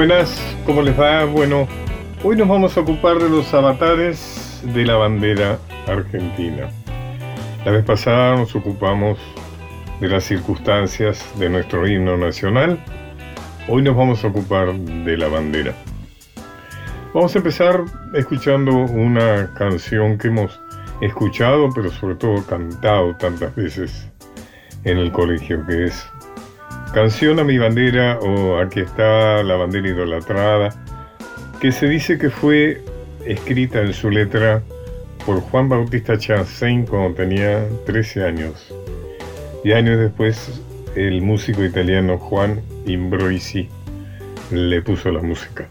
Buenas, ¿cómo les va? Bueno, hoy nos vamos a ocupar de los avatares de la bandera argentina. La vez pasada nos ocupamos de las circunstancias de nuestro himno nacional. Hoy nos vamos a ocupar de la bandera. Vamos a empezar escuchando una canción que hemos escuchado, pero sobre todo cantado tantas veces en el colegio, que es Canción a mi bandera o Aquí está la bandera idolatrada, que se dice que fue escrita en su letra por Juan Bautista Chassain cuando tenía 13 años. Y años después el músico italiano Juan Imbroisi le puso la música.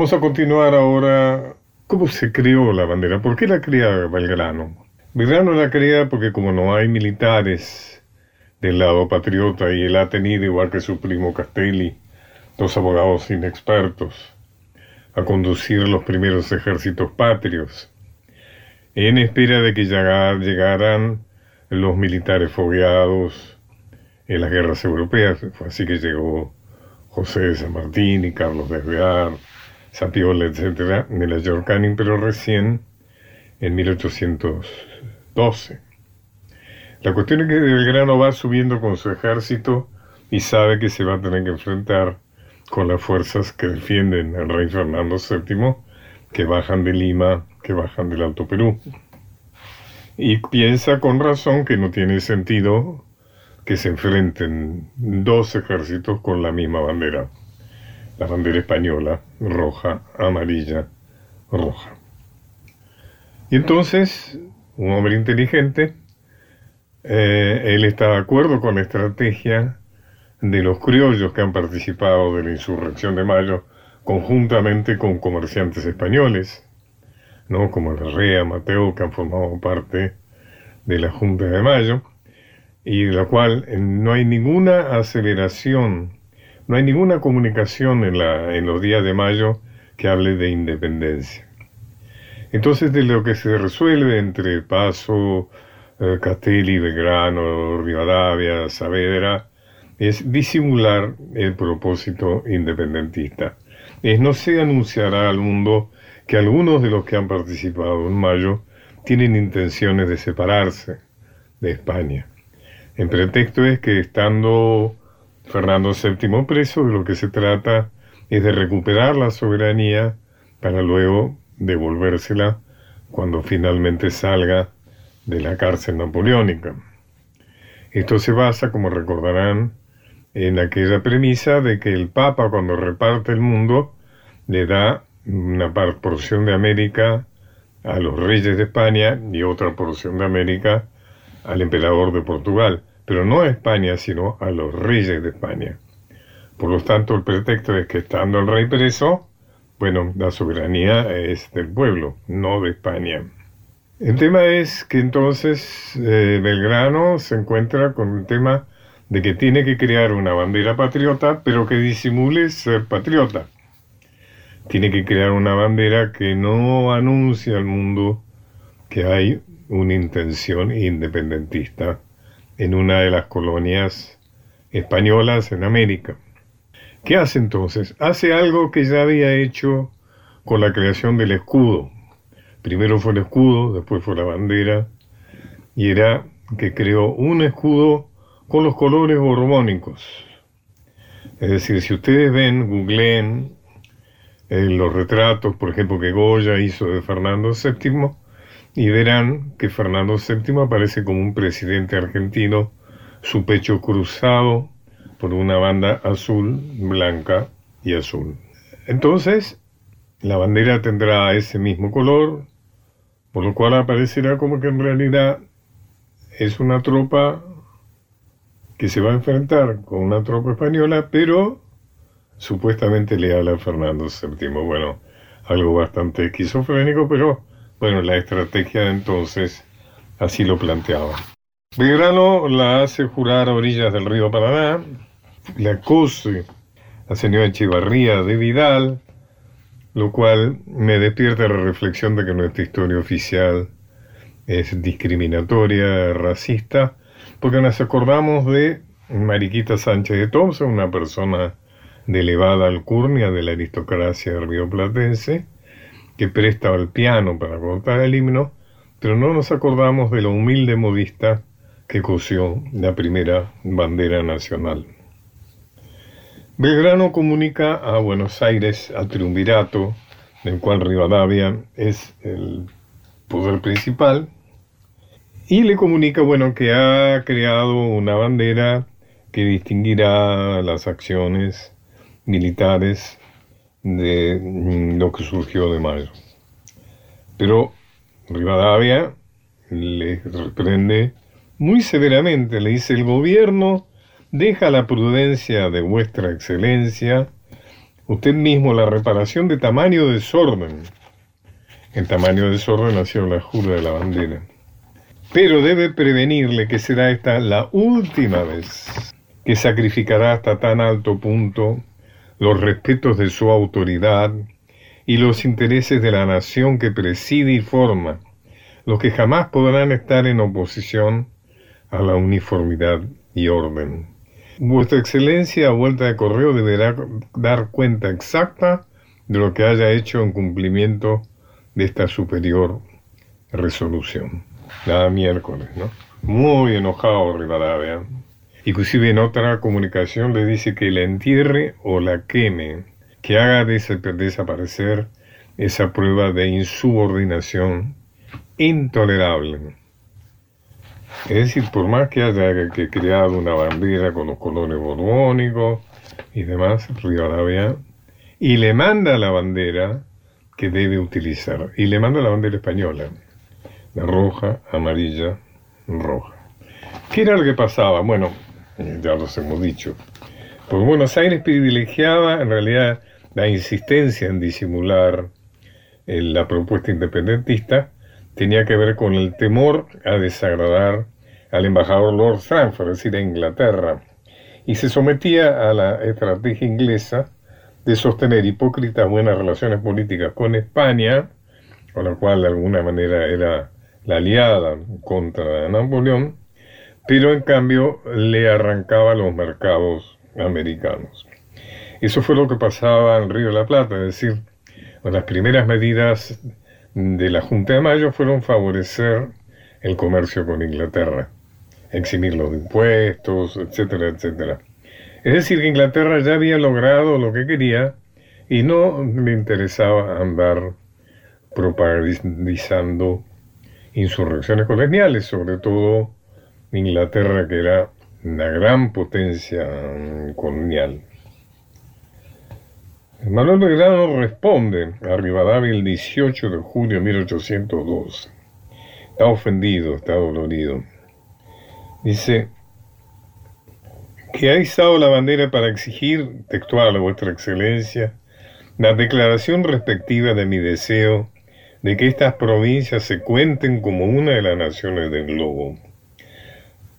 Vamos a continuar ahora. ¿Cómo se creó la bandera? ¿Por qué la crea Belgrano? Belgrano la crea porque como no hay militares del lado patriota y él ha tenido, igual que su primo Castelli, dos abogados inexpertos, a conducir los primeros ejércitos patrios, en espera de que llegaran los militares fogueados en las guerras europeas. Fue así que llegó José de San Martín y Carlos de Alvear, Sapiola, etcétera, de la Yorcanin, pero recién en 1812. La cuestión es que Belgrano va subiendo con su ejército y sabe que se va a tener que enfrentar con las fuerzas que defienden al rey Fernando VII, que bajan de Lima, que bajan del Alto Perú. Y piensa con razón que no tiene sentido que se enfrenten dos ejércitos con la misma bandera la bandera española, roja, amarilla, roja. Y entonces, un hombre inteligente, eh, él está de acuerdo con la estrategia de los criollos que han participado de la insurrección de Mayo, conjuntamente con comerciantes españoles, ¿no? como Herrera, Mateo, que han formado parte de la Junta de Mayo, y de la cual no hay ninguna aceleración no hay ninguna comunicación en, los días de mayo que hable de independencia. Entonces, de lo que se resuelve entre Paso, eh, Castelli, Belgrano, Rivadavia, Saavedra, es disimular el propósito independentista. Es no se anunciará al mundo que algunos de los que han participado en mayo tienen intenciones de separarse de España. En pretexto es que estando Fernando VII preso, de lo que se trata es de recuperar la soberanía para luego devolvérsela cuando finalmente salga de la cárcel napoleónica. Esto se basa, como recordarán, en aquella premisa de que el Papa cuando reparte el mundo le da una porción de América a los reyes de España y otra porción de América al emperador de Portugal, pero no a España, sino a los reyes de España. Por lo tanto, el pretexto es que estando el rey preso, bueno, la soberanía es del pueblo, no de España. El tema es que entonces eh, Belgrano se encuentra con el tema de que tiene que crear una bandera patriota, pero que disimule ser patriota. Tiene que crear una bandera que no anuncie al mundo que hay una intención independentista en una de las colonias españolas en América. ¿Qué hace entonces? Hace algo que ya había hecho con la creación del escudo. Primero fue el escudo, después fue la bandera, y era que creó un escudo con los colores borbónicos. Es decir, si ustedes ven, googleen eh, los retratos, por ejemplo, que Goya hizo de Fernando VII, y verán que Fernando VII aparece como un presidente argentino, su pecho cruzado, por una banda azul, blanca y azul. Entonces, la bandera tendrá ese mismo color, por lo cual aparecerá como que en realidad es una tropa que se va a enfrentar con una tropa española, pero supuestamente leal a Fernando VII. Bueno, algo bastante esquizofrénico, pero bueno, la estrategia de entonces así lo planteaba. Belgrano la hace jurar a orillas del río Paraná, le acuse la señora Echevarría de Vidal, lo cual me despierta la reflexión de que nuestra historia oficial es discriminatoria, racista, porque nos acordamos de Mariquita Sánchez de Thompson, una persona de elevada alcurnia de la aristocracia rioplatense, que presta el piano para cortar el himno, pero no nos acordamos de la humilde modista que cosió la primera bandera nacional. Belgrano comunica a Buenos Aires, al triunvirato, del cual Rivadavia es el poder principal, y le comunica, bueno, que ha creado una bandera que distinguirá las acciones militares de lo que surgió de mayo. Pero Rivadavia le reprende muy severamente, le dice el gobierno deja la prudencia de vuestra excelencia, usted mismo la reparación de tamaño desorden. En tamaño desorden nació la jura de la bandera. Pero debe prevenirle que será esta la última vez que sacrificará hasta tan alto punto los respetos de su autoridad y los intereses de la nación que preside y forma, los que jamás podrán estar en oposición a la uniformidad y orden. Vuestra Excelencia, a vuelta de correo, deberá dar cuenta exacta de lo que haya hecho en cumplimiento de esta superior resolución. Nada miércoles, ¿no? Muy enojado Rivadavia. Inclusive en otra comunicación le dice que la entierre o la queme, que haga desaparecer esa prueba de insubordinación intolerable es decir, por más que haya que creado una bandera con los colores borbónicos y demás, Rivadavia, y le manda la bandera que debe utilizar, y le manda la bandera española, la roja, amarilla, roja. ¿Qué era lo que pasaba? Bueno, ya los hemos dicho. Porque Buenos Aires privilegiaba en realidad la insistencia en disimular eh, la propuesta independentista tenía que ver con el temor a desagradar al embajador Lord Stanford, es decir, a Inglaterra, y se sometía a la estrategia inglesa de sostener hipócritas buenas relaciones políticas con España, con la cual de alguna manera era la aliada contra Napoleón, pero en cambio le arrancaba los mercados americanos. Eso fue lo que pasaba en Río de la Plata, es decir, las primeras medidas de la Junta de Mayo fueron favorecer el comercio con Inglaterra, eximir los impuestos, etcétera, etcétera. Es decir, que Inglaterra ya había logrado lo que quería y no le interesaba andar propagandizando insurrecciones coloniales, sobre todo Inglaterra, que era una gran potencia colonial. Manuel Belgrano responde a Rivadavia el 18 de julio de 1812. Está ofendido, está dolorido. Dice que ha izado la bandera para exigir, textual a vuestra excelencia, la declaración respectiva de mi deseo de que estas provincias se cuenten como una de las naciones del globo.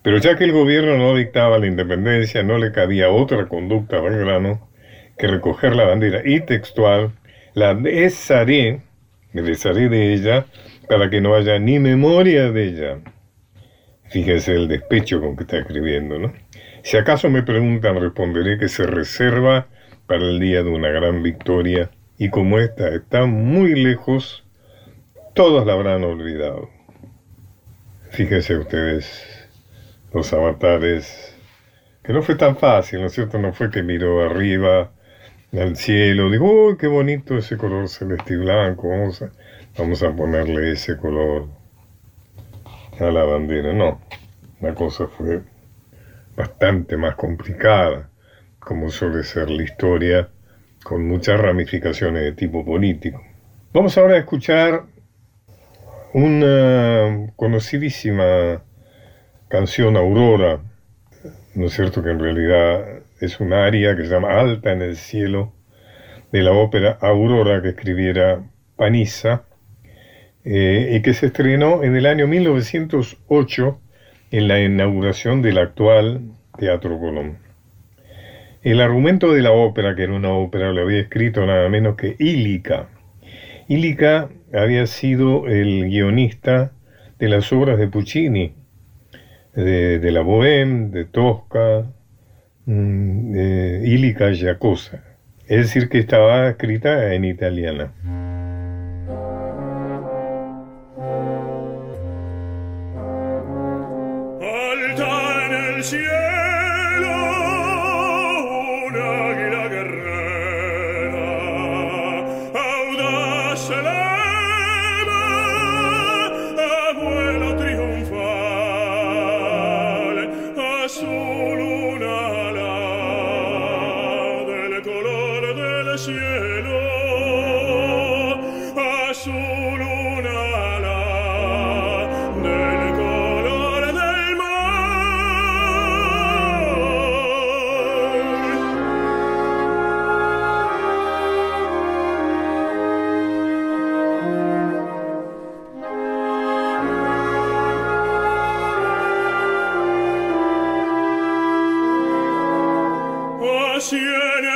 Pero ya que el gobierno no dictaba la independencia, no le cabía otra conducta a Belgrano que recoger la bandera y textual, la desharé, me desharé de ella para que no haya ni memoria de ella. Fíjese el despecho con que está escribiendo, ¿no? Si acaso me preguntan, responderé que se reserva para el día de una gran victoria y como esta está muy lejos, todos la habrán olvidado. Fíjense ustedes, los avatares, que no fue tan fácil, ¿no es cierto? No fue que miró arriba, al cielo, dijo, uy, qué bonito ese color celeste y blanco, vamos a, vamos a ponerle ese color a la bandera. No, la cosa fue bastante más complicada, como suele ser la historia, con muchas ramificaciones de tipo político. Vamos ahora a escuchar una conocidísima canción Aurora, ¿no es cierto que en realidad es un aria que se llama Alta en el cielo, de la ópera Aurora que escribiera Panizza, eh, y que se estrenó en el año 1908 en la inauguración del actual Teatro Colón. El argumento de la ópera, que era una ópera, lo había escrito nada menos que Ílica. Ílica había sido el guionista de las obras de Puccini, de, de la Bohème, de Tosca, Mm, eh, Ilica Giacosa, es decir, que estaba escrita en italiana. En el cielo. cielo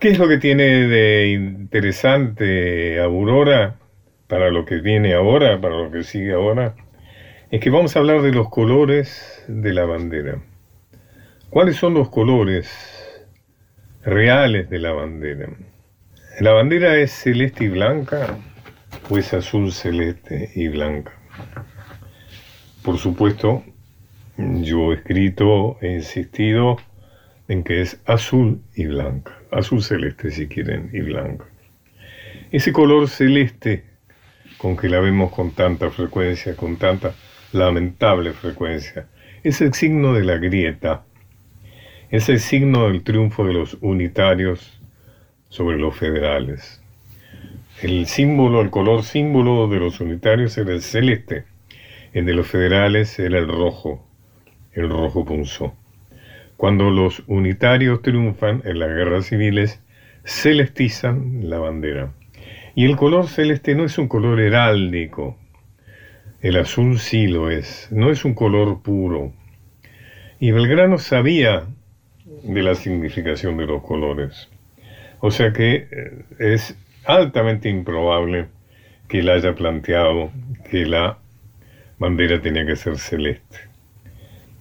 ¿Qué es lo que tiene de interesante Aurora para lo que viene ahora, para lo que sigue ahora? Es que vamos a hablar de los colores de la bandera. ¿Cuáles son los colores reales de la bandera? ¿La bandera es celeste y blanca o es azul, celeste y blanca? Por supuesto, yo he escrito, he insistido en que es azul y blanca, azul celeste si quieren y blanca. Ese color celeste con que la vemos con tanta frecuencia, con tanta lamentable frecuencia, es el signo de la grieta, es el signo del triunfo de los unitarios sobre los federales. El símbolo, el color símbolo de los unitarios era el celeste, el de los federales era el rojo, el rojo punzó. Cuando los unitarios triunfan en las guerras civiles, celestizan la bandera. Y el color celeste no es un color heráldico, el azul sí lo es, no es un color puro. Y Belgrano sabía de la significación de los colores. O sea que eh, es altamente improbable que él haya planteado que la bandera tenía que ser celeste.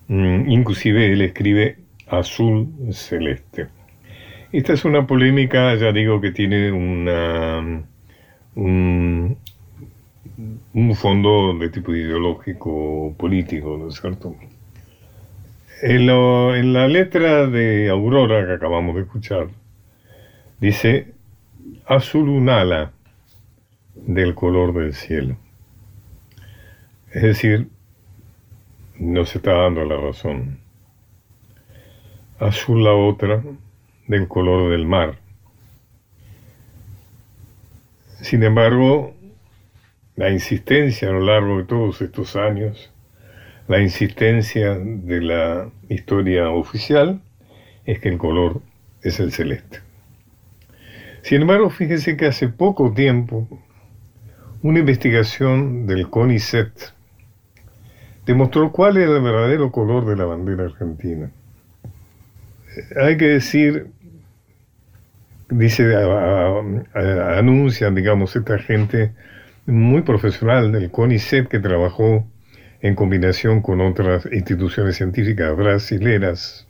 Mm, inclusive él escribe azul celeste. Esta es una polémica, ya digo, que tiene una, un, fondo de tipo ideológico político, ¿no es cierto? En, en la letra de Aurora que acabamos de escuchar, dice azul un ala del color del cielo. Es decir, no se está dando la razón azul la otra del color del mar. Sin embargo, la insistencia a lo largo de todos estos años, la insistencia de la historia oficial es que el color es el celeste. Sin embargo, fíjese que hace poco tiempo una investigación del CONICET demostró cuál era el verdadero color de la bandera argentina hay que decir, dice, anuncian, digamos, esta gente muy profesional del CONICET que trabajó en combinación con otras instituciones científicas brasileras.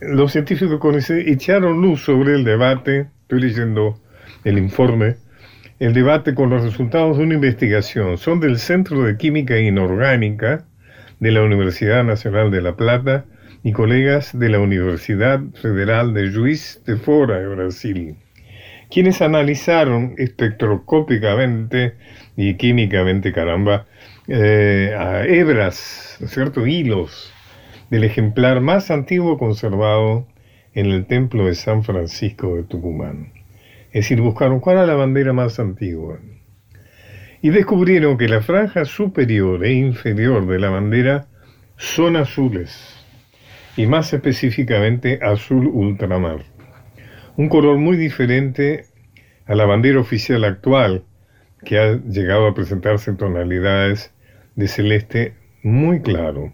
Los científicos CONICET echaron luz sobre el debate, estoy leyendo el informe, el debate con los resultados de una investigación. Son del Centro de Química Inorgánica de la Universidad Nacional de La Plata y colegas de la Universidad Federal de Juiz de Fora de Brasil, quienes analizaron espectroscópicamente y químicamente, caramba, eh, hebras, ¿cierto? hilos del ejemplar más antiguo conservado en el templo de San Francisco de Tucumán. Es decir, buscaron cuál era la bandera más antigua. Y descubrieron que la franja superior e inferior de la bandera son azules y más específicamente azul ultramar. Un color muy diferente a la bandera oficial actual, que ha llegado a presentarse en tonalidades de celeste muy claro.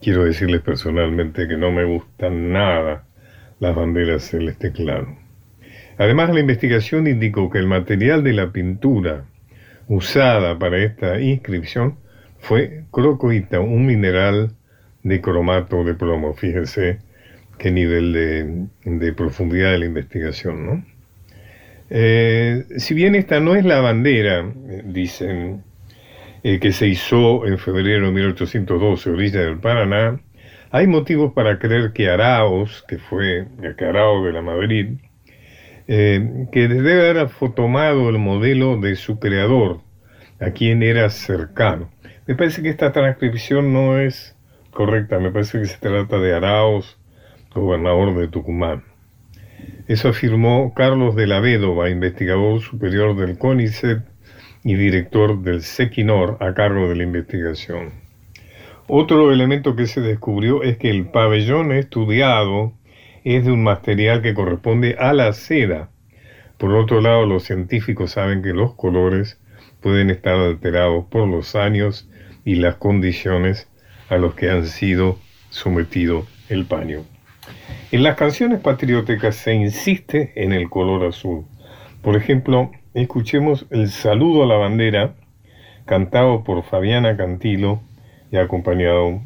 Quiero decirles personalmente que no me gustan nada las banderas celeste claro. Además, la investigación indicó que el material de la pintura usada para esta inscripción fue crocoita, un mineral de cromato de plomo. Fíjense qué nivel de, profundidad de la investigación, ¿no? Eh, si bien esta no es la bandera, dicen, eh, que se hizo en febrero de 1812, orilla del Paraná, hay motivos para creer que Araos, que fue el Araos de la Madrid, eh, que debe haber tomado el modelo de su creador, a quien era cercano. Me parece que esta transcripción no es correcta, me parece que se trata de Araos, gobernador de Tucumán. Eso afirmó Carlos de la Vedova, investigador superior del CONICET y director del SEQUINOR a cargo de la investigación. Otro elemento que se descubrió es que el pabellón estudiado es de un material que corresponde a la seda. Por otro lado, los científicos saben que los colores pueden estar alterados por los años y las condiciones a los que han sido sometido el paño. En las canciones patrióticas se insiste en el color azul. Por ejemplo, escuchemos el saludo a la bandera, cantado por Fabiana Cantilo y acompañado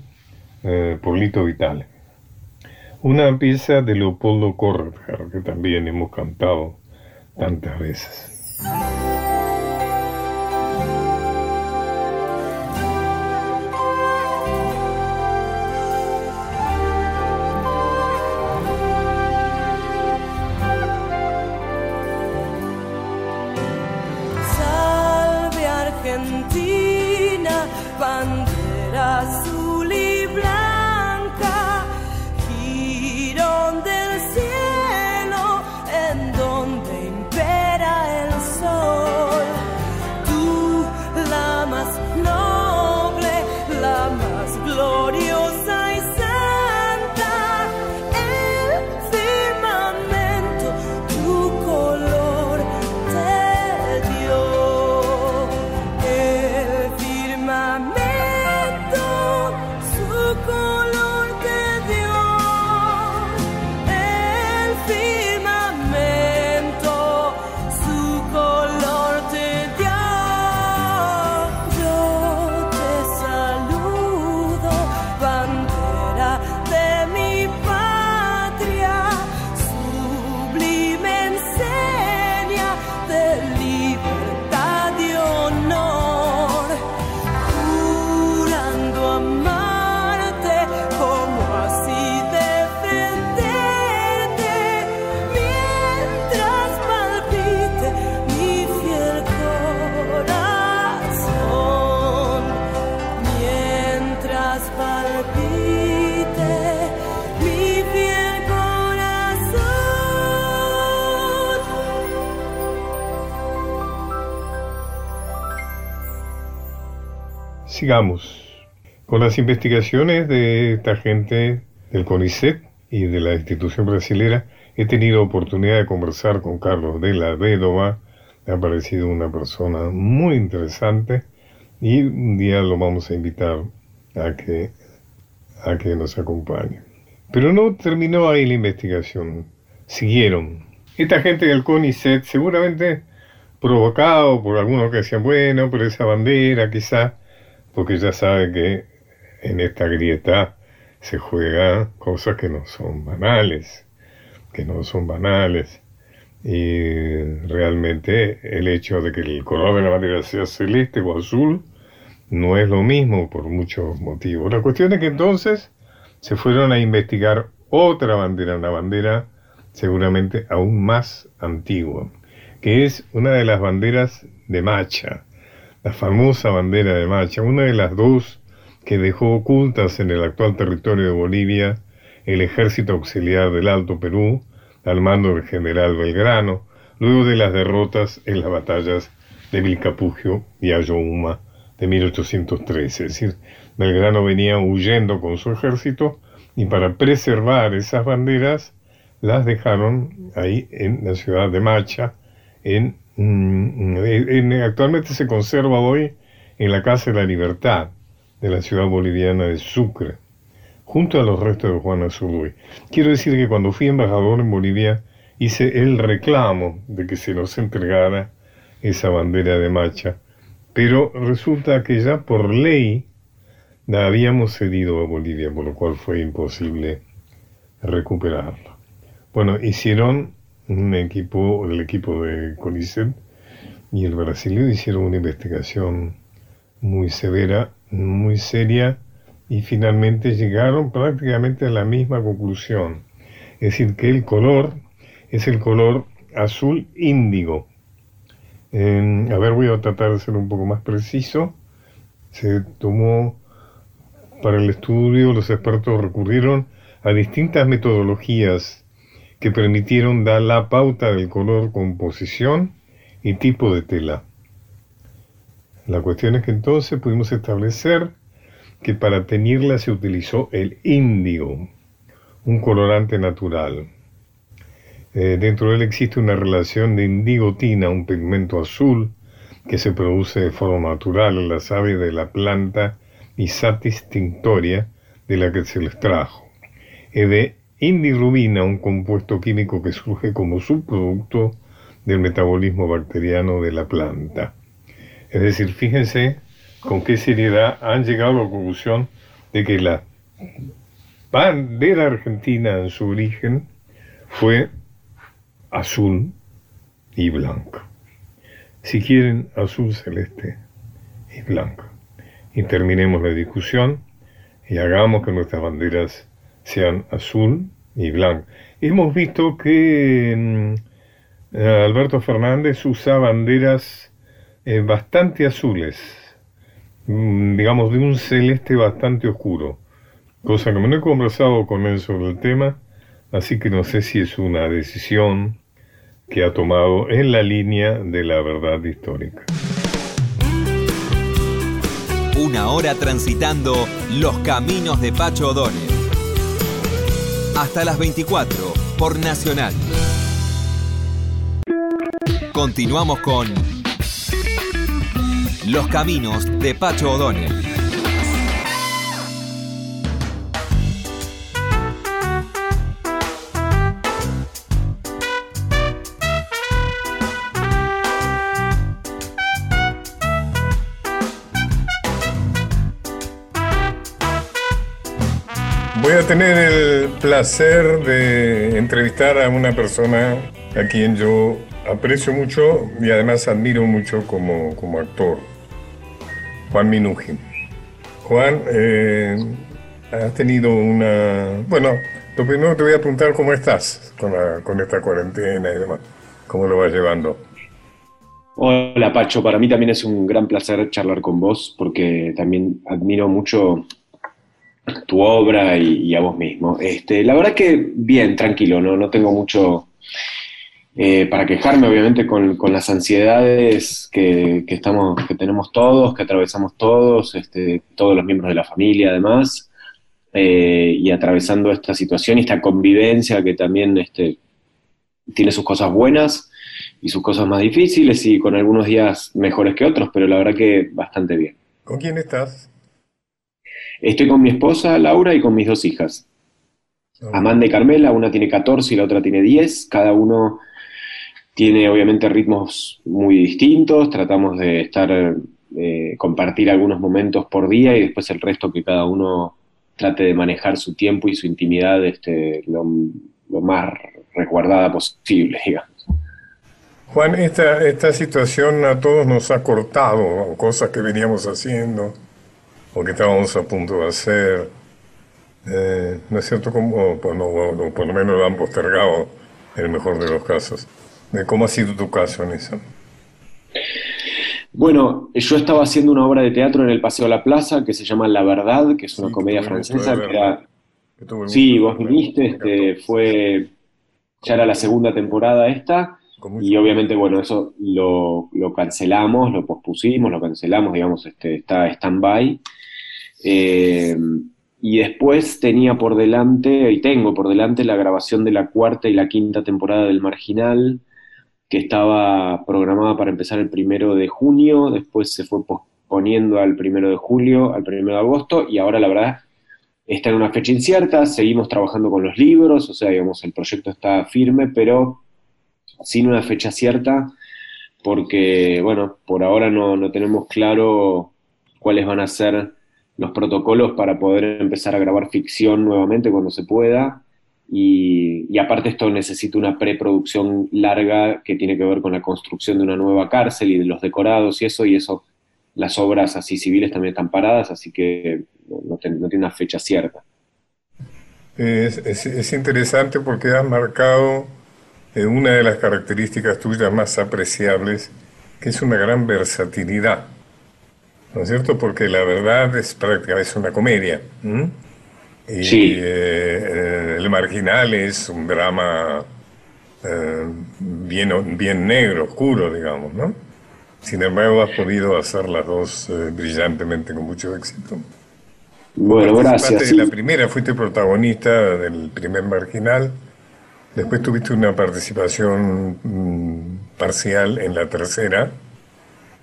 eh, por Lito Vitale. Una pieza de Leopoldo Correger que también hemos cantado tantas veces. Sigamos con las investigaciones de esta gente del CONICET y de la institución brasilera. He tenido oportunidad de conversar con Carlos de la Védova. Me ha parecido una persona muy interesante y un día lo vamos a invitar a que, a que nos acompañe. Pero no terminó ahí la investigación. Siguieron. Esta gente del CONICET, seguramente provocado por algunos que decían, bueno, pero esa bandera quizá porque ya sabe que en esta grieta se juegan cosas que no son banales, que no son banales. Y realmente el hecho de que el color de la bandera sea celeste o azul no es lo mismo por muchos motivos. La cuestión es que entonces se fueron a investigar otra bandera, una bandera seguramente aún más antigua, que es una de las banderas de Macha, la famosa bandera de Macha, una de las dos que dejó ocultas en el actual territorio de Bolivia el ejército auxiliar del Alto Perú, al mando del general Belgrano, luego de las derrotas en las batallas de Vilcapugio y Ayohuma de 1813. Es decir, Belgrano venía huyendo con su ejército y para preservar esas banderas las dejaron ahí en la ciudad de Macha, en actualmente se conserva hoy en la Casa de la Libertad de la ciudad boliviana de Sucre, junto a los restos de Juan Azurduy. Quiero decir que cuando fui embajador en Bolivia hice el reclamo de que se nos entregara esa bandera de macha, pero resulta que ya por ley la habíamos cedido a Bolivia, por lo cual fue imposible recuperarla. Bueno, hicieron un equipo, el equipo de CONICET y el brasileño hicieron una investigación muy severa, muy seria y finalmente llegaron prácticamente a la misma conclusión. Es decir, que el color es el color azul índigo. a ver, voy a tratar de ser un poco más preciso. Se tomó para el estudio, los expertos recurrieron a distintas metodologías que permitieron dar la pauta del color, composición y tipo de tela. La cuestión es que entonces pudimos establecer que para teñirla se utilizó el índigo, un colorante natural. Eh, dentro de él existe una relación de indigotina, un pigmento azul que se produce de forma natural en las aves de la planta Isatis tinctoria de la que se les trajo, indirubina, un compuesto químico que surge como subproducto del metabolismo bacteriano de la planta. Es decir, fíjense con qué seriedad han llegado a la conclusión de que la bandera argentina en su origen fue azul y blanco. Si quieren, azul celeste y blanco. Y terminemos la discusión y hagamos que nuestras banderas sean azul y blanco. Hemos visto que mm, Alberto Fernández usa banderas eh, bastante azules, mm, digamos de un celeste bastante oscuro, cosa que no he conversado con él sobre el tema, así que no sé si es una decisión que ha tomado en la línea de la verdad histórica. Una hora transitando los caminos de Pacho O'Donnell. Hasta las 24 por Nacional. Continuamos con Los caminos de Pacho O'Donnell. Tener el placer de entrevistar a una persona a quien yo aprecio mucho y además admiro mucho como, como actor, Juan Minujín. Juan, eh, has tenido una... Bueno, lo primero te voy a preguntar cómo estás con, con esta cuarentena y demás, cómo lo vas llevando. Hola Pacho, para mí también es un gran placer charlar con vos porque también admiro mucho tu obra y, a vos mismo. Este, la verdad que bien, tranquilo, no, no tengo mucho eh, para quejarme, obviamente, con, las ansiedades que, estamos, que tenemos todos, que atravesamos todos, este, todos los miembros de la familia además, eh, y atravesando esta situación y esta convivencia que también este, tiene sus cosas buenas y sus cosas más difíciles y con algunos días mejores que otros, pero la verdad que bastante bien. ¿Con quién estás? Estoy con mi esposa Laura y con mis dos hijas. Amanda y Carmela, una tiene 14 y la otra tiene 10. Cada uno tiene obviamente ritmos muy distintos. Tratamos de estar, eh, compartir algunos momentos por día y después el resto que cada uno trate de manejar su tiempo y su intimidad este, lo, más resguardada posible, digamos. Juan, esta, esta situación a todos nos ha cortado cosas que veníamos haciendo o que estábamos a punto de hacer. Eh, ¿No es cierto? Como, por, por lo menos lo han postergado en el mejor de los casos. ¿Cómo ha sido tu caso en eso? Bueno, yo estaba haciendo una obra de teatro en el Paseo a la Plaza que se llama La Verdad, que es una comedia francesa. sí, vos viniste, este, fue, ya era la segunda temporada esta, y obviamente, bueno, eso lo, lo, cancelamos, lo pospusimos, lo cancelamos, digamos, este, está stand-by. Eh, y después tenía por delante, y tengo por delante, la grabación de la cuarta y la quinta temporada del Marginal, que estaba programada para empezar el primero de junio, después se fue posponiendo al primero de julio, al primero de agosto, y ahora la verdad está en una fecha incierta, seguimos trabajando con los libros, o sea, digamos, el proyecto está firme, pero sin una fecha cierta, porque, bueno, por ahora no, no tenemos claro cuáles van a ser los protocolos para poder empezar a grabar ficción nuevamente cuando se pueda. Y, aparte esto necesita una preproduccción larga que tiene que ver con la construcción de una nueva cárcel y de los decorados y eso, y eso, las obras así civiles también están paradas, así que no, tiene una fecha cierta. Es, es, interesante porque has marcado eh, una de las características tuyas más apreciables, que es una gran versatilidad. ¿No es cierto? Porque la verdad es prácticamente una comedia. Y sí. Eh, el marginal es un drama eh, bien, bien negro, oscuro, digamos, ¿no? Sin embargo, has podido hacer las dos eh, brillantemente con mucho éxito. Bueno, gracias. Sí. La primera fuiste protagonista del primer marginal, después tuviste una participación mm, parcial en la tercera,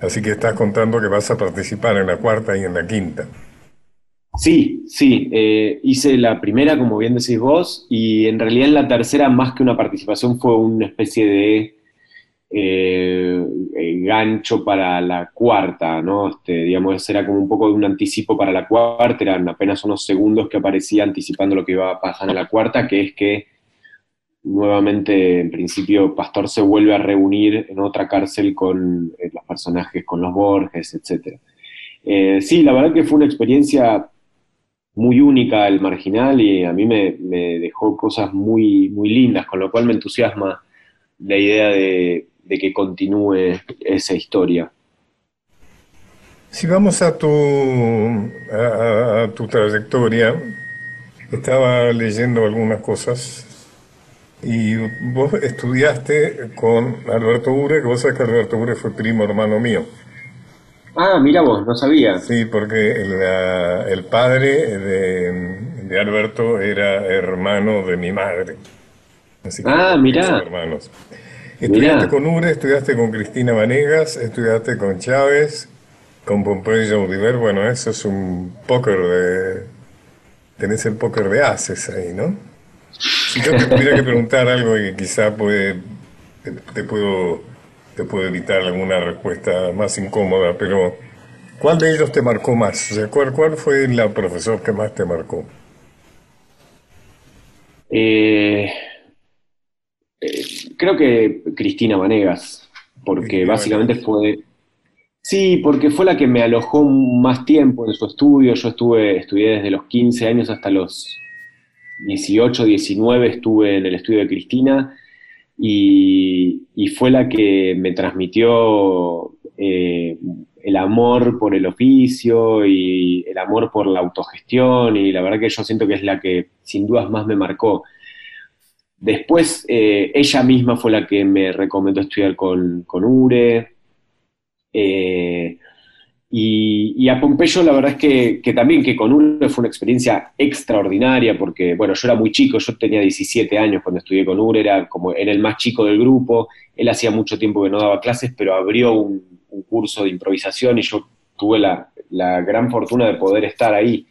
Así que estás contando que vas a participar en la cuarta y en la quinta. Sí, sí, eh, hice la primera, como bien decís vos, y en realidad en la tercera, más que una participación, fue una especie de eh, gancho para la cuarta, ¿no? Este, digamos, era como un poco de un anticipo para la cuarta, eran apenas unos segundos que aparecía anticipando lo que iba a pasar en la cuarta, que es que nuevamente, en principio, Pastor se vuelve a reunir en otra cárcel con eh, los personajes, con los Borges, etc. sí, la verdad que fue una experiencia muy única el marginal y a mí me, dejó cosas muy, muy lindas, con lo cual me entusiasma la idea de, que continúe esa historia. Si vamos a tu, a, tu trayectoria, estaba leyendo algunas cosas y vos estudiaste con Alberto Ure, que vos sabés que Alberto Ure fue primo hermano mío. Ah, mira vos, no sabía. Sí, porque el, padre de, Alberto era hermano de mi madre. ah, mira. Hermanos. Estudiaste con Ure, estudiaste con Cristina Vanegas, estudiaste con Chávez, con Pompeyo Audiver. Bueno, eso es un póker de. Tenés el póker de haces ahí, ¿no? Si yo te tuviera que preguntar algo y quizá puede, te puedo te puedo evitar alguna respuesta más incómoda, pero ¿cuál de ellos te marcó más? ¿cuál, ¿Cuál fue la profesor que más te marcó? Eh, eh, creo que Cristina Vanegas, porque básicamente fue... Sí, porque fue la que me alojó más tiempo en su estudio. Yo estuve, estudié desde los 15 años hasta los 18, 19, estuve en el estudio de Cristina y, fue la que me transmitió eh, el amor por el oficio y el amor por la autogestión y la verdad que yo siento que es la que sin dudas más me marcó. Después eh, ella misma fue la que me recomendó estudiar con, con Ure. Eh, y, a Pompeyo la verdad es que, también que con Ure fue una experiencia extraordinaria porque, bueno, yo era muy chico, yo tenía 17 años cuando estudié con Ure, era como era el más chico del grupo, él hacía mucho tiempo que no daba clases, pero abrió un, curso de improvisación y yo tuve la, gran fortuna de poder estar ahí.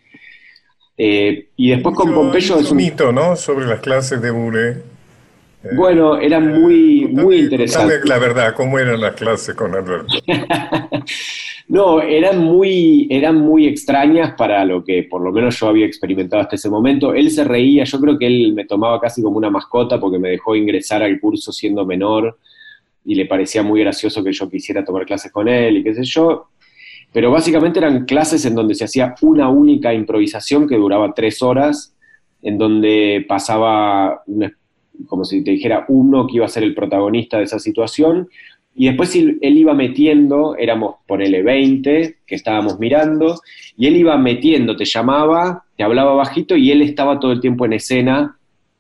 Eh, y después con Pompeyo... Es un mito, ¿no? Sobre las clases de Ure. Eh, bueno, era muy, muy interesante. la verdad, ¿cómo eran las clases con Alberto? No, eran muy, eran muy extrañas para lo que por lo menos yo había experimentado hasta ese momento. Él se reía, yo creo que él me tomaba casi como una mascota porque me dejó ingresar al curso siendo menor y le parecía muy gracioso que yo quisiera tomar clases con él y qué sé yo. Pero básicamente eran clases en donde se hacía una única improvisación que duraba tres horas, en donde pasaba, como si te dijera, uno que iba a ser el protagonista de esa situación y después él, iba metiendo, éramos por el 20 que estábamos mirando, y él iba metiendo, te llamaba, te hablaba bajito y él estaba todo el tiempo en escena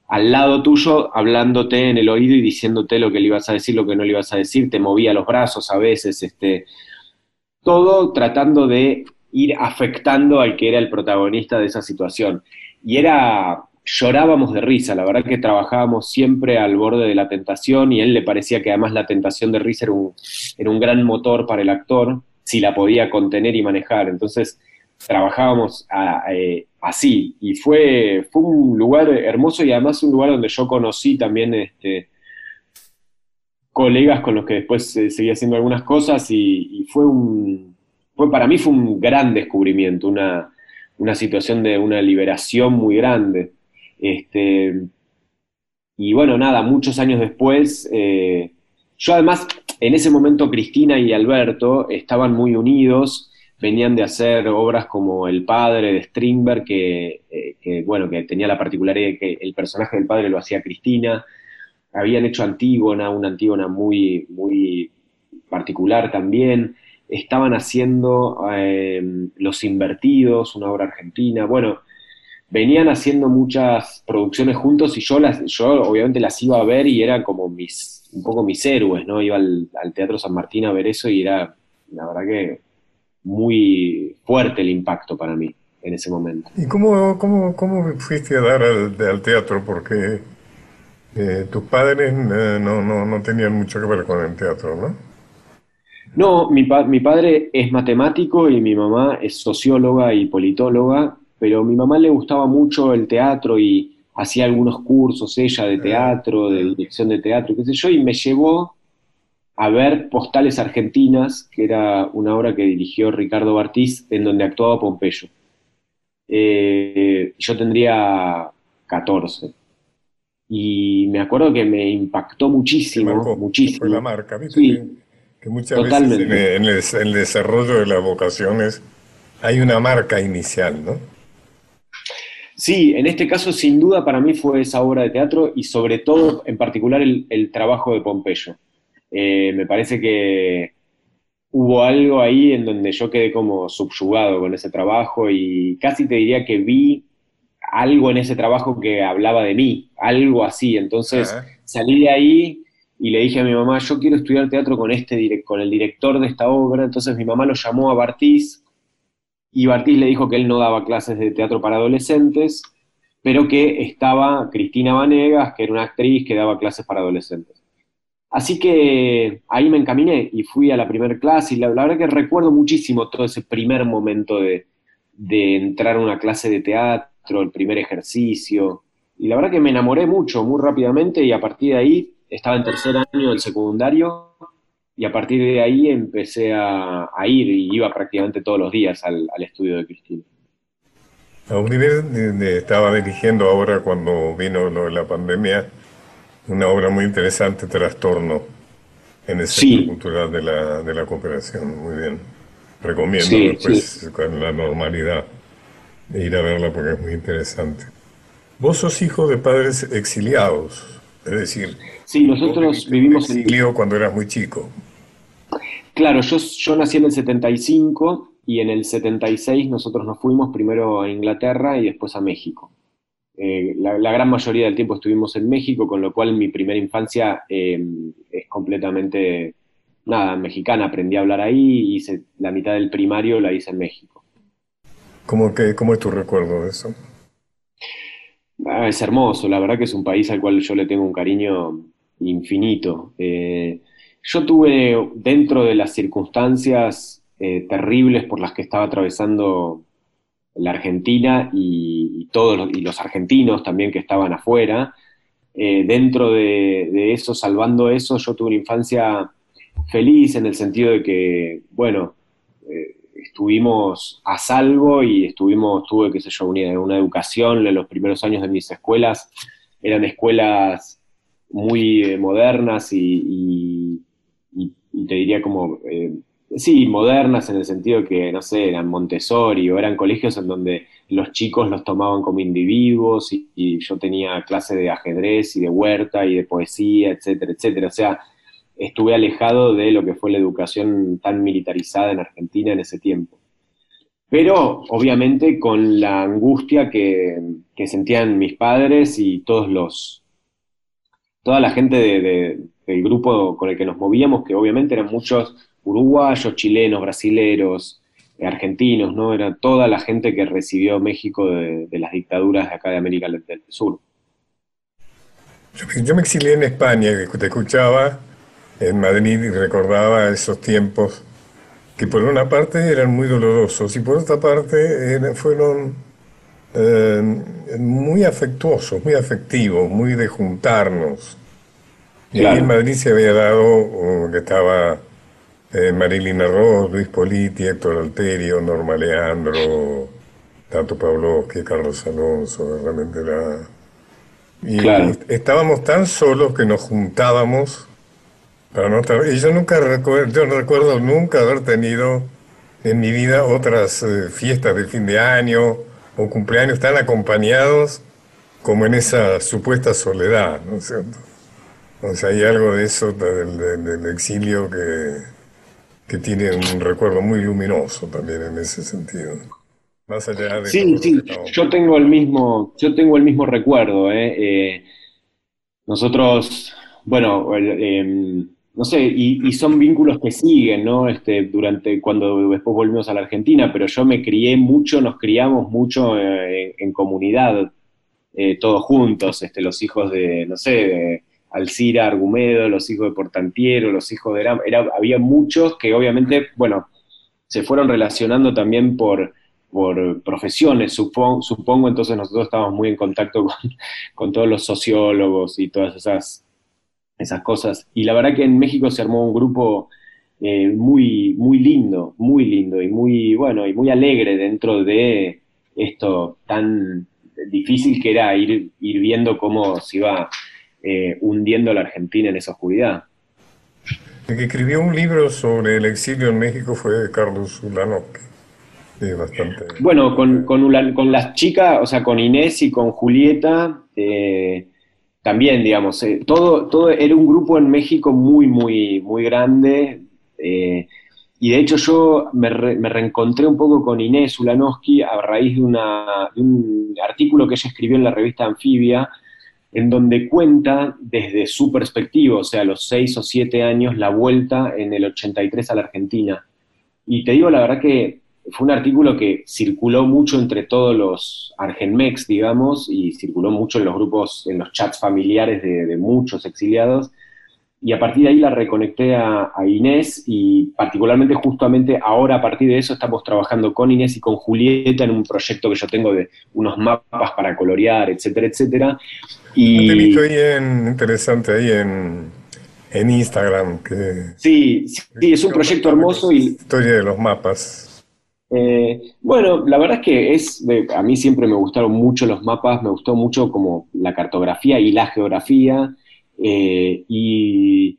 al lado tuyo, hablándote en el oído y diciéndote lo que le ibas a decir, lo que no le ibas a decir, te movía los brazos a veces, este, todo tratando de ir afectando al que era el protagonista de esa situación. Y era, llorábamos de risa, la verdad que trabajábamos siempre al borde de la tentación y él le parecía que además la tentación de risa era un, era un gran motor para el actor, si la podía contener y manejar. Entonces trabajábamos eh, así y fue, fue un lugar hermoso y además un lugar donde yo conocí también este, colegas con los que después eh, seguía haciendo algunas cosas y, fue un, fue, para mí fue un gran descubrimiento, una, una situación de una liberación muy grande. Este, y bueno, nada, muchos años después, eh, yo además, en ese momento Cristina y Alberto estaban muy unidos, venían de hacer obras como El Padre de Strindberg, que, eh, bueno, que tenía la particularidad de que el personaje del padre lo hacía Cristina, habían hecho Antígona, una Antígona muy, muy particular también, estaban haciendo eh, Los Invertidos, una obra argentina, bueno, venían haciendo muchas producciones juntos y yo las, yo obviamente las iba a ver y eran como mis, un poco mis héroes, ¿no? Iba al, Teatro San Martín a ver eso y era, la verdad que muy fuerte el impacto para mí en ese momento. ¿Y cómo, cómo, cómo fuiste a dar al, teatro? Porque eh, tus padres eh, no, no, no tenían mucho que ver con el teatro, ¿no? No, mi, mi padre es matemático y mi mamá es socióloga y politóloga pero a mi mamá le gustaba mucho el teatro y hacía algunos cursos ella de teatro, de dirección de teatro, qué sé yo, y me llevó a ver Postales Argentinas, que era una obra que dirigió Ricardo Bartiz, en donde actuaba Pompeyo. Eh, yo tendría 14. Y me acuerdo que me impactó muchísimo, muchísimo. Fue la marca, ¿viste? que, muchas veces en el, desarrollo de las vocaciones hay una marca inicial, ¿no? Sí, en este caso sin duda para mí fue esa obra de teatro y sobre todo en particular el, trabajo de Pompeyo. Eh, me parece que hubo algo ahí en donde yo quedé como subyugado con ese trabajo y casi te diría que vi algo en ese trabajo que hablaba de mí, algo así. Entonces salí de ahí y le dije a mi mamá, yo quiero estudiar teatro con, este, con el director de esta obra. Entonces mi mamá lo llamó a Bartiz y Bartiz le dijo que él no daba clases de teatro para adolescentes, pero que estaba Cristina Vanegas, que era una actriz que daba clases para adolescentes. Así que ahí me encaminé y fui a la primera clase y la, verdad que recuerdo muchísimo todo ese primer momento de, de entrar a una clase de teatro el primer ejercicio. Y la verdad que me enamoré mucho, muy rápidamente, y a partir de ahí estaba en tercer año del secundario, y a partir de ahí empecé a, ir y iba prácticamente todos los días al, estudio de Cristina. A un nivel estaba dirigiendo ahora cuando vino lo de la pandemia una obra muy interesante, Trastorno, en el Centro Cultural de la, de la Cooperación. Muy bien. Recomiendo después con la normalidad ir a verla porque es muy interesante. Vos sos hijo de padres exiliados, es decir, sí, nosotros vivimos en exilio cuando eras muy chico. Claro, yo, yo nací en el 75 y en el 76 nosotros nos fuimos primero a Inglaterra y después a México. Eh, la, gran mayoría del tiempo estuvimos en México, con lo cual mi primera infancia eh, es completamente, nada, mexicana. Aprendí a hablar ahí, hice la mitad del primario la hice en México. ¿Cómo, que, cómo es tu recuerdo de eso? Ah, es hermoso, la verdad que es un país al cual yo le tengo un cariño infinito. Eh, yo tuve dentro de las circunstancias eh, terribles por las que estaba atravesando la Argentina y, todos los, y los argentinos también que estaban afuera, eh, dentro de, eso, salvando eso, yo tuve una infancia feliz en el sentido de que, bueno, estuvimos a salvo y estuvimos, tuve, qué sé yo, una, educación los primeros años de mis escuelas, eran escuelas muy eh, modernas y, te diría como, eh, sí, modernas en el sentido que, no sé, eran Montessori o eran colegios en donde los chicos los tomaban como individuos y, yo tenía clase de ajedrez y de huerta y de poesía, etcétera, etcétera. O sea, estuve alejado de lo que fue la educación tan militarizada en Argentina en ese tiempo. Pero obviamente con la angustia que, sentían mis padres y todos los, toda la gente del grupo con el que nos movíamos, que obviamente eran muchos uruguayos, chilenos, brasileros, argentinos, ¿no? Era toda la gente que recibió México de, las dictaduras de acá de América del Sur. Yo me exilié en España, te escuchaba en Madrid y recordaba esos tiempos que por una parte eran muy dolorosos y por otra parte fueron eh, muy afectuosos, muy afectivos, muy de juntarnos. Y ahí en Madrid se había dado que estaba eh, Marilina Ross, Luis Politi, Héctor Alterio, Norma Leandro, Tato Pavlovsky, Carlos Alonso, realmente era... Y estábamos tan solos que nos juntábamos y yo nunca recuerdo, yo no recuerdo nunca haber tenido en mi vida otras eh, fiestas de fin de año o cumpleaños tan acompañados como en esa supuesta soledad, ¿no es cierto? O sea, hay algo de eso del, exilio que, que, tiene un recuerdo muy luminoso también en ese sentido. Más allá de sí, sí, yo tengo el mismo, yo tengo el mismo recuerdo. ¿eh? Eh, nosotros, bueno, em, no sé, y, son vínculos que siguen, ¿no? Este, durante, cuando después volvimos a la Argentina, pero yo me crié mucho, nos criamos mucho eh, en comunidad, eh, todos juntos, este, los hijos de, no sé, de Alcira Argumedo, los hijos de Portantiero, los hijos de era, había muchos que obviamente, bueno, se fueron relacionando también por, por profesiones, supongo, supongo, entonces nosotros estábamos muy en contacto con, todos los sociólogos y todas esas, esas cosas. Y la verdad que en México se armó un grupo eh, muy, muy lindo, muy lindo y muy, bueno, y muy alegre dentro de esto tan difícil que era ir, ir viendo cómo se iba eh, hundiendo la Argentina en esa oscuridad. El que escribió un libro sobre el exilio en México fue Carlos Ulano. bastante... Bueno, con, con, las chicas, o sea, con Inés y con Julieta, eh, también, digamos, eh, todo, todo era un grupo en México muy, muy, muy grande. y de hecho yo me, me, reencontré un poco con Inés Ulanowski a raíz de, una, de un artículo que ella escribió en la revista Anfibia, en donde cuenta desde su perspectiva, o sea, los seis o siete años, la vuelta en el 83 a la Argentina. Y te digo la verdad que fue un artículo que circuló mucho entre todos los Argenmex, digamos, y circuló mucho en los grupos, en los chats familiares de muchos exiliados, y a partir de ahí la reconecté a, Inés y particularmente justamente ahora a partir de eso estamos trabajando con Inés y con Julieta en un proyecto que yo tengo de unos mapas para colorear, etcétera, etcétera. Y... Te he visto ahí en, interesante ahí en, en Instagram. Que, sí, sí, es un proyecto hermoso y... Historia de los mapas. Eh, bueno, la verdad es que es, a mí siempre me gustaron mucho los mapas, me gustó mucho como la cartografía y la geografía. Eh, y,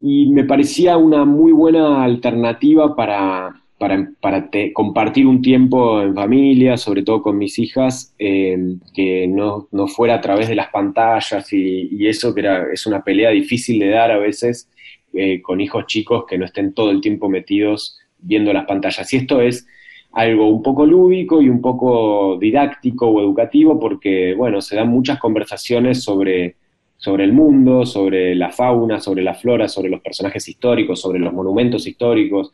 me parecía una muy buena alternativa para, para, compartir un tiempo en familia, sobre todo con mis hijas, eh, que no, fuera a través de las pantallas y, eso que es una pelea difícil de dar a veces eh, con hijos chicos que no estén todo el tiempo metidos viendo las pantallas. Y esto es algo un poco lúdico y un poco didáctico o educativo porque, bueno, se dan muchas conversaciones sobre sobre el mundo, sobre la fauna, sobre la flora, sobre los personajes históricos, sobre los monumentos históricos,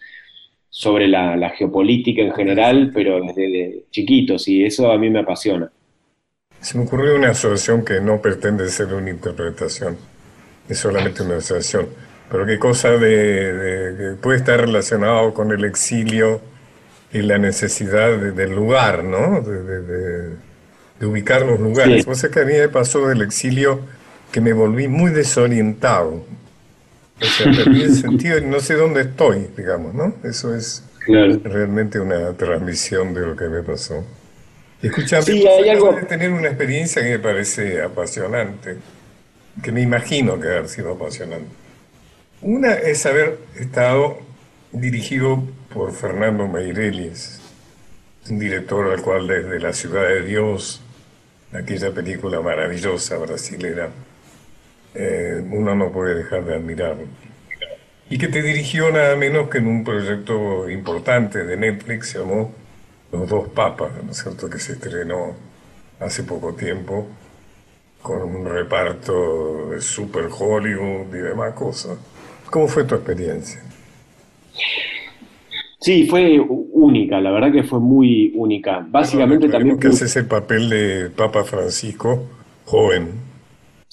sobre la, geopolítica en general, pero desde chiquitos, y eso a mí me apasiona. Se me ocurrió una asociación que no pretende ser una interpretación, es solamente una asociación, pero qué cosa de, que puede estar relacionado con el exilio y la necesidad del lugar, ¿no? De, ubicar los lugares. Sí. que a mí me pasó del exilio que me volví muy desorientado. O sea, perdí el sentido y no sé dónde estoy, digamos, ¿no? Eso es realmente una transmisión de lo que me pasó. Escuchame, sí, hay algo... de tener una experiencia que me parece apasionante, que me imagino que ha sido apasionante. Una es haber estado dirigido por Fernando Meireles, un director al cual desde La Ciudad de Dios, aquella película maravillosa brasilera, eh, uno no puede dejar de admirarlo. Y que te dirigió nada menos que en un proyecto importante de Netflix, se llamó Los dos papas, ¿no es cierto?, que se estrenó hace poco tiempo, con un reparto de super Hollywood y demás cosas. ¿Cómo fue tu experiencia? Sí, fue única, la verdad que fue muy única. Básicamente también... Que haces el papel de Papa Francisco, joven.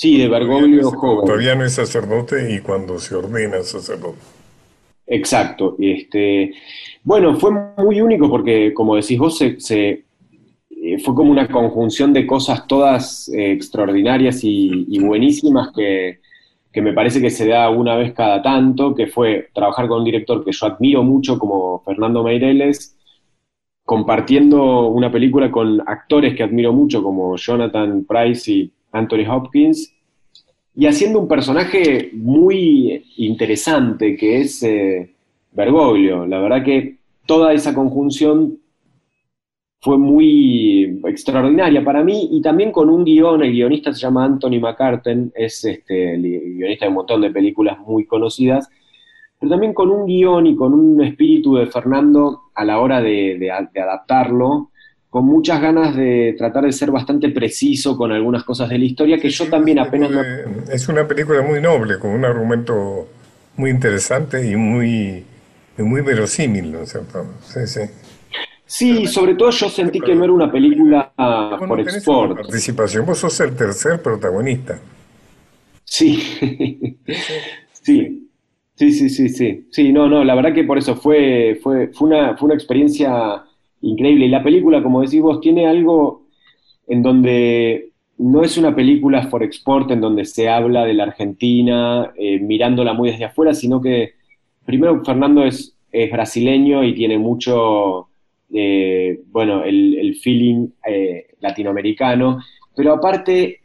Sí, de Bergoglio joven. Todavía no es sacerdote y cuando se ordena sacerdote. Exacto. Este, bueno, fue muy único porque, como decís vos, se, eh, fue como una conjunción de cosas todas eh, extraordinarias y, buenísimas que, me parece que se da una vez cada tanto, que fue trabajar con un director que yo admiro mucho como Fernando Meireles, compartiendo una película con actores que admiro mucho como Jonathan Price y Anthony Hopkins, y haciendo un personaje muy interesante que es eh, Bergoglio. La verdad que toda esa conjunción fue muy extraordinaria para mí y también con un guion, el guionista se llama Anthony McCarten, es este, el guionista de un montón de películas muy conocidas, pero también con un guion y con un espíritu de Fernando a la hora de adaptarlo, con muchas ganas de tratar de ser bastante preciso con algunas cosas de la historia que yo también apenas... Es una película muy noble, con un argumento muy interesante y muy, muy verosímil, ¿no es cierto? Sí, sí. Sí, sobre todo yo sentí que no era una película por export. Participación, vos sos el tercer protagonista. Sí. sí. Sí, sí, sí, sí. Sí, no, no, la verdad que por eso fue, fue, fue, una, fue una experiencia increíble. Y la película, como decís vos, tiene algo en donde no es una película for export en donde se habla de la Argentina eh, mirándola muy desde afuera, sino que primero Fernando es, brasileño y tiene mucho, eh, bueno, el, feeling eh, latinoamericano, pero aparte,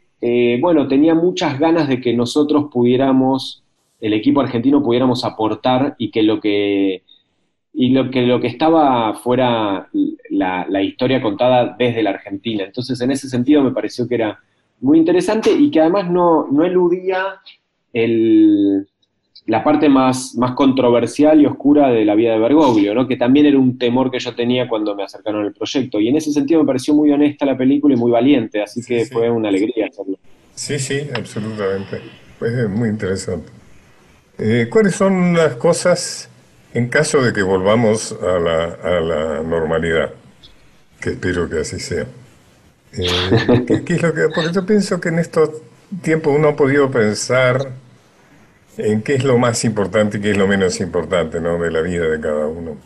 bueno, tenía muchas ganas de que nosotros pudiéramos, el equipo argentino pudiéramos aportar y que lo que y lo que, lo que estaba fuera la, historia contada desde la Argentina. Entonces, en ese sentido me pareció que era muy interesante y que además no, no eludía el, la parte más, más controversial y oscura de la vida de Bergoglio, ¿no? que también era un temor que yo tenía cuando me acercaron al proyecto. Y en ese sentido me pareció muy honesta la película y muy valiente, así que fue una alegría hacerlo. Sí, sí, absolutamente. Fue muy interesante. Eh, ¿Cuáles son las cosas en caso de que volvamos a la, a la normalidad, que espero que así sea, eh, ¿qué, es lo que, porque yo pienso que en estos tiempos uno ha podido pensar en qué es lo más importante y qué es lo menos importante ¿no? de la vida de cada uno.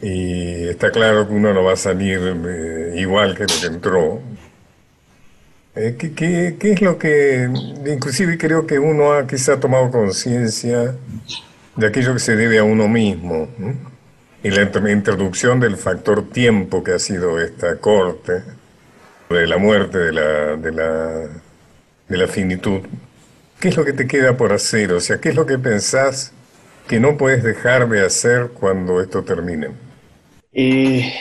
Y está claro que uno no va a salir eh, igual que lo que entró. Eh, ¿qué, qué, qué, es lo que, inclusive creo que uno ha quizá tomado conciencia de aquello que se debe a uno mismo. Y la introducción del factor tiempo que ha sido esta corte, de la muerte, de la, de la, de la finitud. ¿Qué es lo que te queda por hacer? O sea, ¿qué es lo que pensás que no puedes dejar de hacer cuando esto termine? Eh,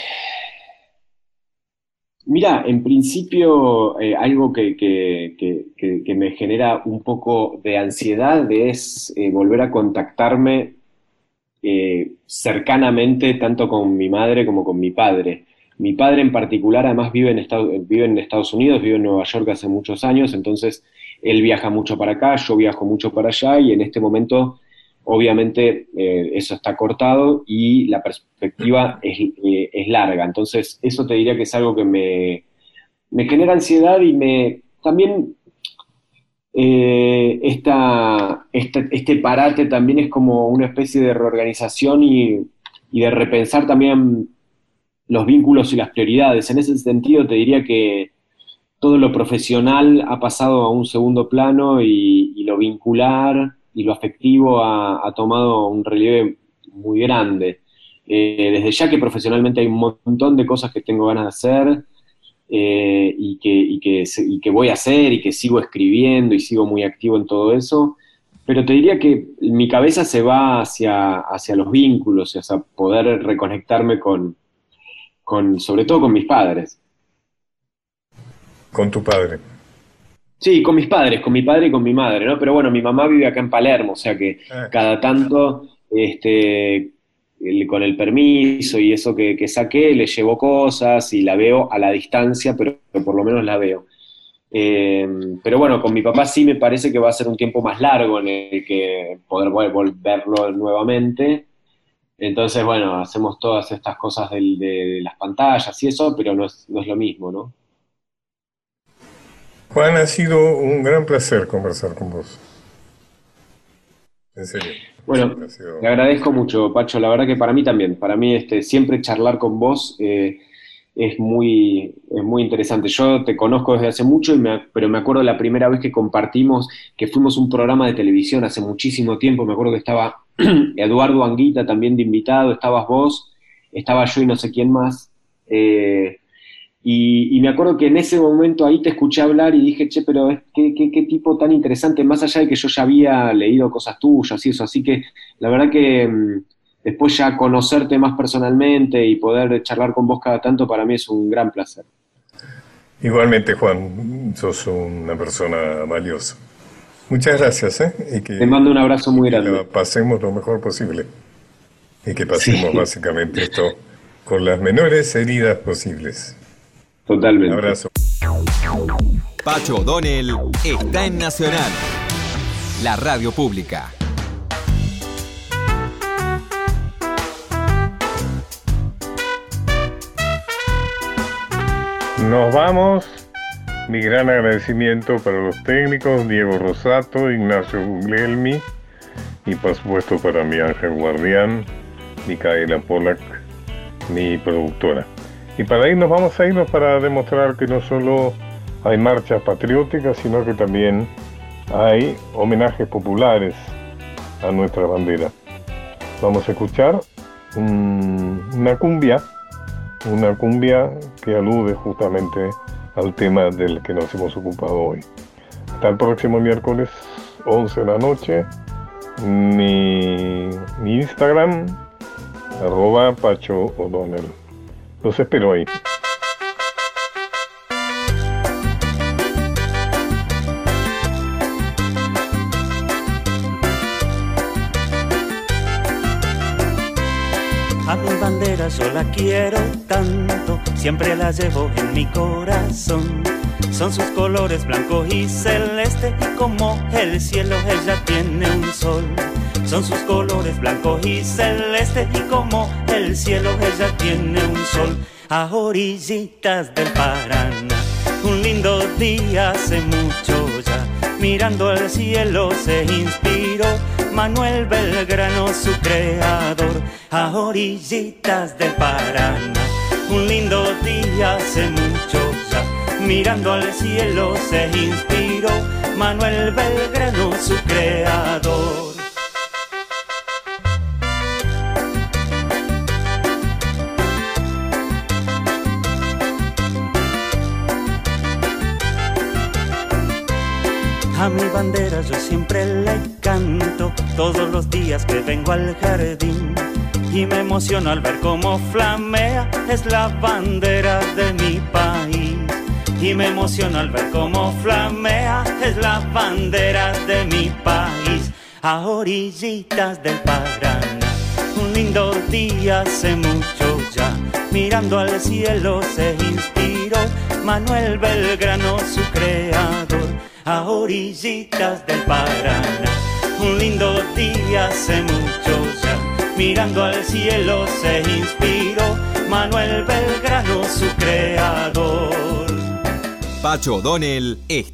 Mira, en principio eh, algo que, me genera un poco de ansiedad es eh, volver a contactarme eh, cercanamente tanto con mi madre como con mi padre. Mi padre en particular además vive en, vive en Estados Unidos, vive en Nueva York hace muchos años, entonces él viaja mucho para acá, yo viajo mucho para allá y en este momento obviamente eh, eso está cortado y la perspectiva eh, es, larga. Entonces, eso te diría que es algo que me, genera ansiedad y me también eh, este parate también es como una especie de reorganización y, de repensar también los vínculos y las prioridades. En ese sentido, te diría que todo lo profesional ha pasado a un segundo plano y lo vincular y lo afectivo ha, tomado un relieve muy grande. Eh, desde ya que profesionalmente hay un montón de cosas que tengo ganas de hacer eh, y, que, que, voy a hacer y que sigo escribiendo y sigo muy activo en todo eso, pero te diría que mi cabeza se va hacia, hacia los vínculos y hacia poder reconectarme con, con, sobre todo con mis padres. Con tu padre. Sí, con mis padres, con mi padre y con mi madre, ¿no? Pero bueno, mi mamá vive acá en Palermo, o sea que ah. cada tanto, este, con el permiso y eso que, saqué, le llevo cosas y la veo a la distancia, pero, por lo menos la veo. Eh, pero bueno, con mi papá sí me parece que va a ser un tiempo más largo en el que poder volverlo nuevamente. Entonces, bueno, hacemos todas estas cosas de, las pantallas y eso, pero no es, no es lo mismo, ¿no? Juan, ha sido un gran placer conversar con vos. En serio. Bueno, te agradezco mucho, Pacho. La verdad que para mí también. Para mí este, siempre charlar con vos eh, es, muy, muy interesante. Yo te conozco desde hace mucho, pero me acuerdo la primera vez que compartimos, que fuimos un programa de televisión hace muchísimo tiempo. Me acuerdo que estaba Eduardo Anguita también de invitado, estabas vos, estaba yo y no sé quién más. Eh, y, me acuerdo que en ese momento ahí te escuché hablar y dije, che, pero qué, qué, tipo tan interesante, más allá de que yo ya había leído cosas tuyas y eso, así que la verdad que mm, después ya conocerte más personalmente y poder charlar con vos cada tanto para mí es un gran placer. Igualmente, Juan, sos una persona valiosa. Muchas gracias. ¿eh? Y que, te mando un abrazo muy grande. pasemos lo mejor posible. Y que pasemos básicamente esto con las menores heridas posibles. Totalmente. Un abrazo. Pacho O'Donnell está en Nacional, la radio pública. Nos vamos. Mi gran agradecimiento para los técnicos Diego Rosato, Ignacio Guglielmi y por supuesto para mi ángel guardián, Micaela Polak mi productora. Y para irnos vamos a irnos para demostrar que no solo hay marchas patrióticas, sino que también hay homenajes populares a nuestra bandera. Vamos a escuchar una cumbia, una cumbia que alude justamente al tema del que nos hemos ocupado hoy. Hasta el próximo miércoles, 11 de la noche. Mi, Instagram, arroba Pacho O'Donnell. Los espero ahí. A mi bandera yo la quiero tanto, siempre la llevo en mi corazón. Son sus colores blanco y celeste y como el cielo ella tiene un sol. Son sus colores blanco y celeste y como el cielo ella tiene un sol. A orillitas del Paraná, un lindo día hace mucho ya, mirando al cielo se inspiró Manuel Belgrano, su creador, a orillitas del Paraná. Un lindo día hace mucho ya, mirando al cielo se inspiró Manuel Belgrano, su creador. A mi bandera yo siempre le canto todos los días que vengo al jardín y me emociono al ver cómo flamea, es la bandera de mi país. Y me emociono al ver cómo flamea, es la bandera de mi país. A orillitas del Paraná, un lindo día hace mucho ya, mirando al cielo se inspiró Manuel Belgrano, su creador a orillitas del Paraná. Un lindo día hace mucho ya, mirando al cielo se inspiró Manuel Belgrano, su creador. Pacho está